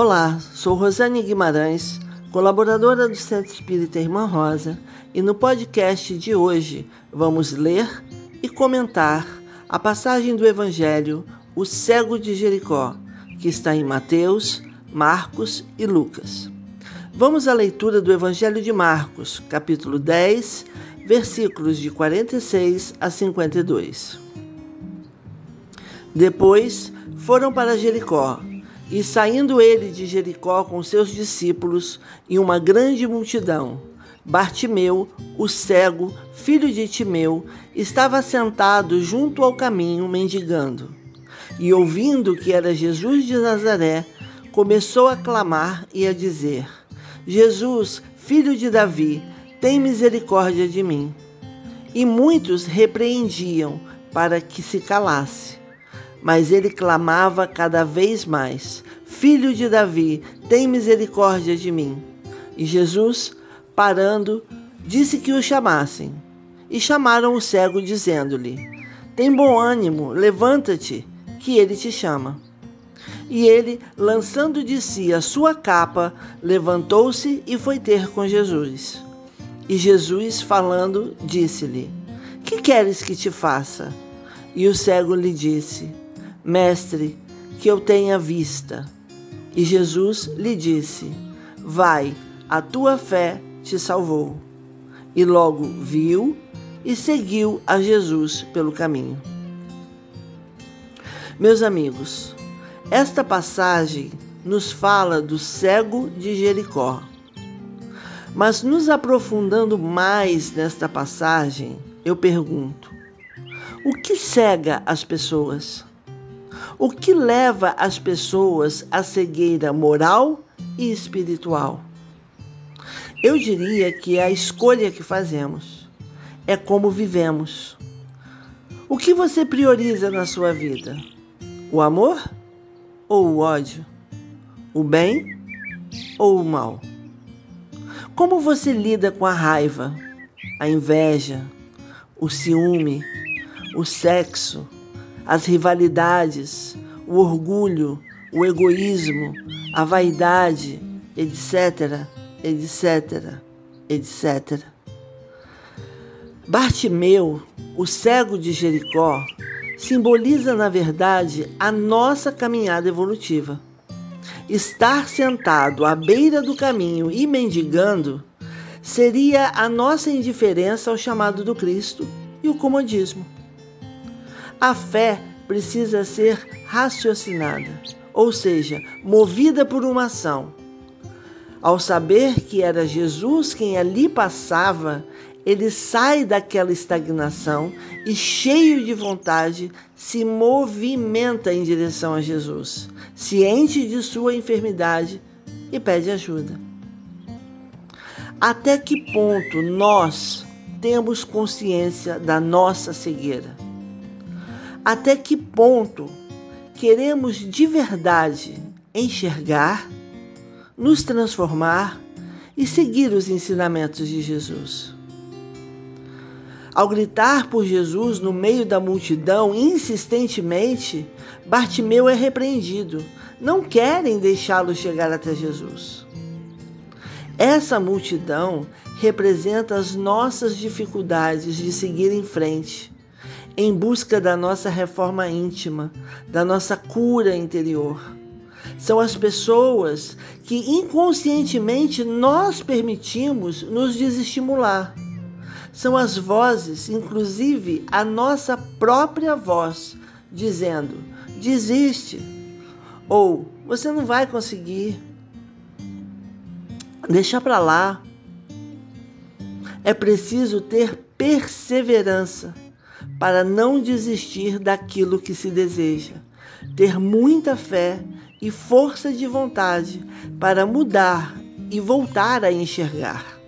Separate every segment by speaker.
Speaker 1: Olá, sou Rosane Guimarães, colaboradora do Centro Espírita Irmã Rosa, e no podcast de hoje vamos ler e comentar a passagem do Evangelho O Cego de Jericó, que está em Mateus, Marcos e Lucas. Vamos à leitura do Evangelho de Marcos, capítulo 10, versículos de 46 a 52. Depois foram para Jericó e saindo ele de Jericó com seus discípulos e uma grande multidão, Bartimeu, o cego, filho de Timeu, estava sentado junto ao caminho mendigando. E ouvindo que era Jesus de Nazaré, começou a clamar e a dizer: Jesus, filho de Davi, tem misericórdia de mim. E muitos repreendiam para que se calasse. Mas ele clamava cada vez mais: Filho de Davi, tem misericórdia de mim. E Jesus, parando, disse que o chamassem. E chamaram o cego, dizendo-lhe: Tem bom ânimo, levanta-te, que ele te chama. E ele, lançando de si a sua capa, levantou-se e foi ter com Jesus. E Jesus, falando, disse-lhe: Que queres que te faça? E o cego lhe disse: Mestre, que eu tenha vista. E Jesus lhe disse: Vai, a tua fé te salvou. E logo viu e seguiu a Jesus pelo caminho. Meus amigos, esta passagem nos fala do cego de Jericó. Mas nos aprofundando mais nesta passagem, eu pergunto: o que cega as pessoas? O que leva as pessoas à cegueira moral e espiritual? Eu diria que é a escolha que fazemos, é como vivemos. O que você prioriza na sua vida? O amor ou o ódio? O bem ou o mal? Como você lida com a raiva, a inveja, o ciúme, o sexo, as rivalidades, o orgulho, o egoísmo, a vaidade, etc, etc, etc. Bartimeu, o cego de Jericó, simboliza, na verdade, a nossa caminhada evolutiva. Estar sentado à beira do caminho e mendigando seria a nossa indiferença ao chamado do Cristo e o comodismo. A fé precisa ser raciocinada, ou seja, movida por uma ação. Ao saber que era Jesus quem ali passava, ele sai daquela estagnação e, cheio de vontade, se movimenta em direção a Jesus, ciente de sua enfermidade e pede ajuda. Até que ponto nós temos consciência da nossa cegueira? Até que ponto queremos de verdade enxergar, nos transformar e seguir os ensinamentos de Jesus. Ao gritar por Jesus no meio da multidão insistentemente, Bartimeu é repreendido. Não querem deixá-lo chegar até Jesus. Essa multidão representa as nossas dificuldades de seguir em frente em busca da nossa reforma íntima, da nossa cura interior. São as pessoas que inconscientemente nós permitimos nos desestimular. São as vozes, inclusive a nossa própria voz, dizendo: desiste, ou você não vai conseguir, deixa para lá. É preciso ter perseverança para não desistir daquilo que se deseja, ter muita fé e força de vontade para mudar e voltar a enxergar.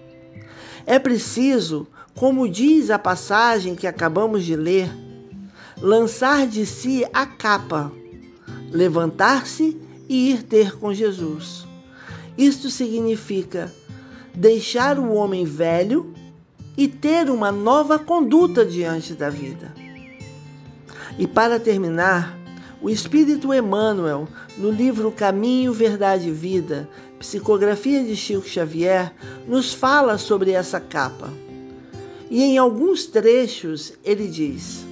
Speaker 1: É preciso, como diz a passagem que acabamos de ler, lançar de si a capa, levantar-se e ir ter com Jesus. Isto significa deixar o homem velho e ter uma nova conduta diante da vida. E para terminar, O Espírito Emmanuel, no livro Caminho, Verdade e Vida, Psicografia de Chico Xavier, nos fala sobre essa capa. E em alguns trechos ele diz: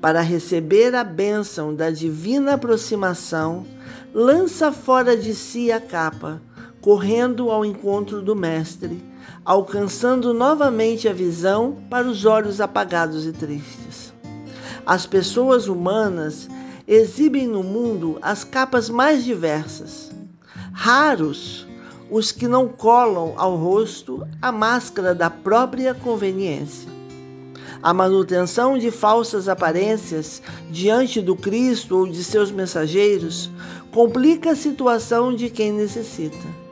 Speaker 1: Para receber a bênção da divina aproximação, lança fora de si a capa, correndo ao encontro do Mestre, alcançando novamente a visão para os olhos apagados e tristes. As pessoas humanas exibem no mundo as capas mais diversas. Raros os que não colam ao rosto a máscara da própria conveniência. A manutenção de falsas aparências diante do Cristo ou de seus mensageiros complica a situação de quem necessita.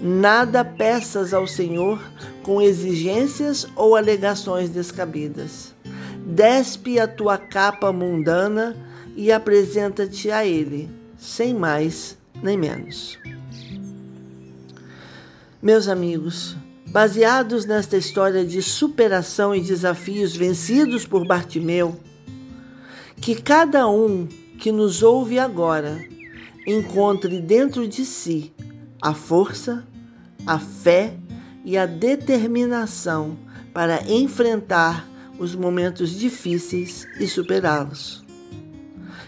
Speaker 1: Nada peças ao Senhor com exigências ou alegações descabidas. Despe a tua capa mundana e apresenta-te a Ele, sem mais nem menos. Meus amigos, baseados nesta história de superação e desafios vencidos por Bartimeu, que cada um que nos ouve agora encontre dentro de si a força, a fé e a determinação para enfrentar os momentos difíceis e superá-los.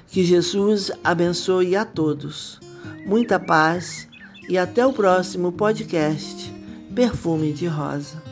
Speaker 1: Que Jesus abençoe a todos. Muita paz e até o próximo podcast Perfume de Rosa.